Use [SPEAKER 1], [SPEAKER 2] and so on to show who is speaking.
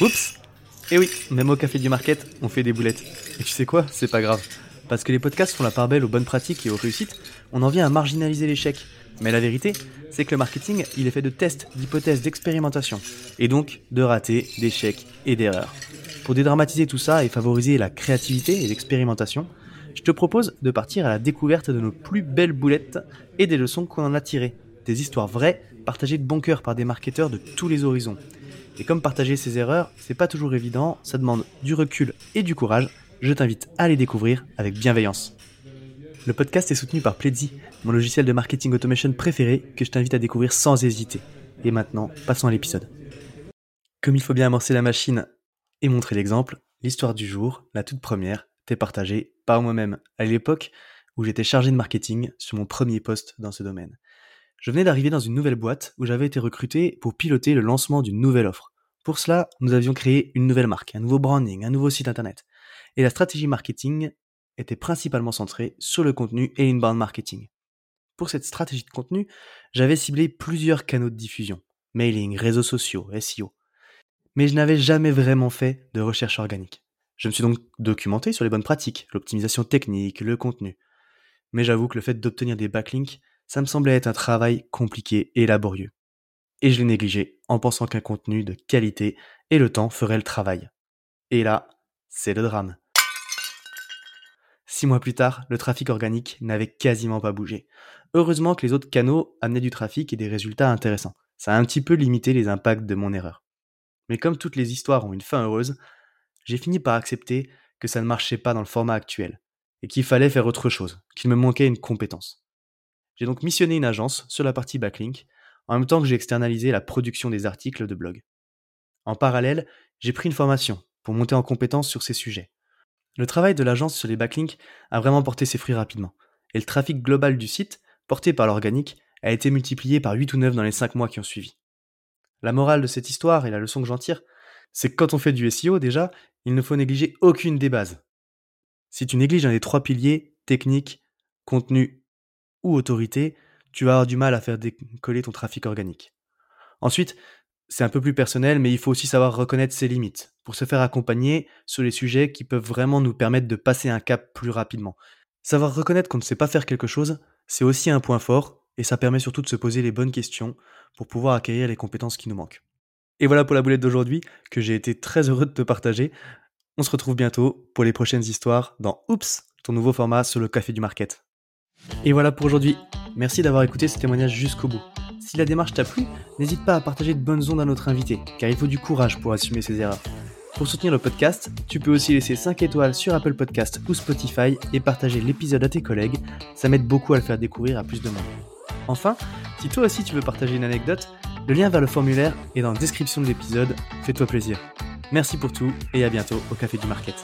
[SPEAKER 1] Oups Eh oui, même au café du market, on fait des boulettes. Et tu sais quoi C'est pas grave. Parce que les podcasts font la part belle aux bonnes pratiques et aux réussites, on en vient à marginaliser l'échec. Mais la vérité, c'est que le marketing, il est fait de tests, d'hypothèses, d'expérimentation. Et donc de ratés, d'échecs et d'erreurs. Pour dédramatiser tout ça et favoriser la créativité et l'expérimentation, je te propose de partir à la découverte de nos plus belles boulettes et des leçons qu'on en a tirées. Des histoires vraies, partagées de bon cœur par des marketeurs de tous les horizons. Et comme partager ses erreurs, c'est pas toujours évident, ça demande du recul et du courage, je t'invite à les découvrir avec bienveillance. Le podcast est soutenu par Pledzi, mon logiciel de marketing automation préféré que je t'invite à découvrir sans hésiter. Et maintenant, passons à l'épisode. Comme il faut bien amorcer la machine et montrer l'exemple, l'histoire du jour, la toute première, t'est partagée par moi-même à l'époque où j'étais chargé de marketing sur mon premier poste dans ce domaine. Je venais d'arriver dans une nouvelle boîte où j'avais été recruté pour piloter le lancement d'une nouvelle offre. Pour cela, nous avions créé une nouvelle marque, un nouveau branding, un nouveau site internet. Et la stratégie marketing était principalement centrée sur le contenu et inbound marketing. Pour cette stratégie de contenu, j'avais ciblé plusieurs canaux de diffusion, mailing, réseaux sociaux, SEO. Mais je n'avais jamais vraiment fait de recherche organique. Je me suis donc documenté sur les bonnes pratiques, l'optimisation technique, le contenu. Mais j'avoue que le fait d'obtenir des backlinks ça me semblait être un travail compliqué et laborieux. Et je l'ai négligé en pensant qu'un contenu de qualité et le temps ferait le travail. Et là, c'est le drame. Six mois plus tard, le trafic organique n'avait quasiment pas bougé. Heureusement que les autres canaux amenaient du trafic et des résultats intéressants. Ça a un petit peu limité les impacts de mon erreur. Mais comme toutes les histoires ont une fin heureuse, j'ai fini par accepter que ça ne marchait pas dans le format actuel, et qu'il fallait faire autre chose, qu'il me manquait une compétence. J'ai donc missionné une agence sur la partie backlink, en même temps que j'ai externalisé la production des articles de blog. En parallèle, j'ai pris une formation pour monter en compétence sur ces sujets. Le travail de l'agence sur les backlinks a vraiment porté ses fruits rapidement, et le trafic global du site, porté par l'organique, a été multiplié par 8 ou 9 dans les 5 mois qui ont suivi. La morale de cette histoire et la leçon que j'en tire, c'est que quand on fait du SEO déjà, il ne faut négliger aucune des bases. Si tu négliges un des trois piliers, technique, contenu ou autorité, tu vas avoir du mal à faire décoller ton trafic organique. Ensuite, c'est un peu plus personnel, mais il faut aussi savoir reconnaître ses limites pour se faire accompagner sur les sujets qui peuvent vraiment nous permettre de passer un cap plus rapidement. Savoir reconnaître qu'on ne sait pas faire quelque chose, c'est aussi un point fort, et ça permet surtout de se poser les bonnes questions pour pouvoir acquérir les compétences qui nous manquent. Et voilà pour la boulette d'aujourd'hui, que j'ai été très heureux de te partager. On se retrouve bientôt pour les prochaines histoires dans Oups, ton nouveau format sur le café du market. Et voilà pour aujourd'hui. Merci d'avoir écouté ce témoignage jusqu'au bout. Si la démarche t'a plu, n'hésite pas à partager de bonnes ondes à notre invité, car il faut du courage pour assumer ses erreurs. Pour soutenir le podcast, tu peux aussi laisser 5 étoiles sur Apple Podcast ou Spotify et partager l'épisode à tes collègues, ça m'aide beaucoup à le faire découvrir à plus de monde. Enfin, si toi aussi tu veux partager une anecdote, le lien vers le formulaire est dans la description de l'épisode, fais-toi plaisir. Merci pour tout et à bientôt au Café du Market.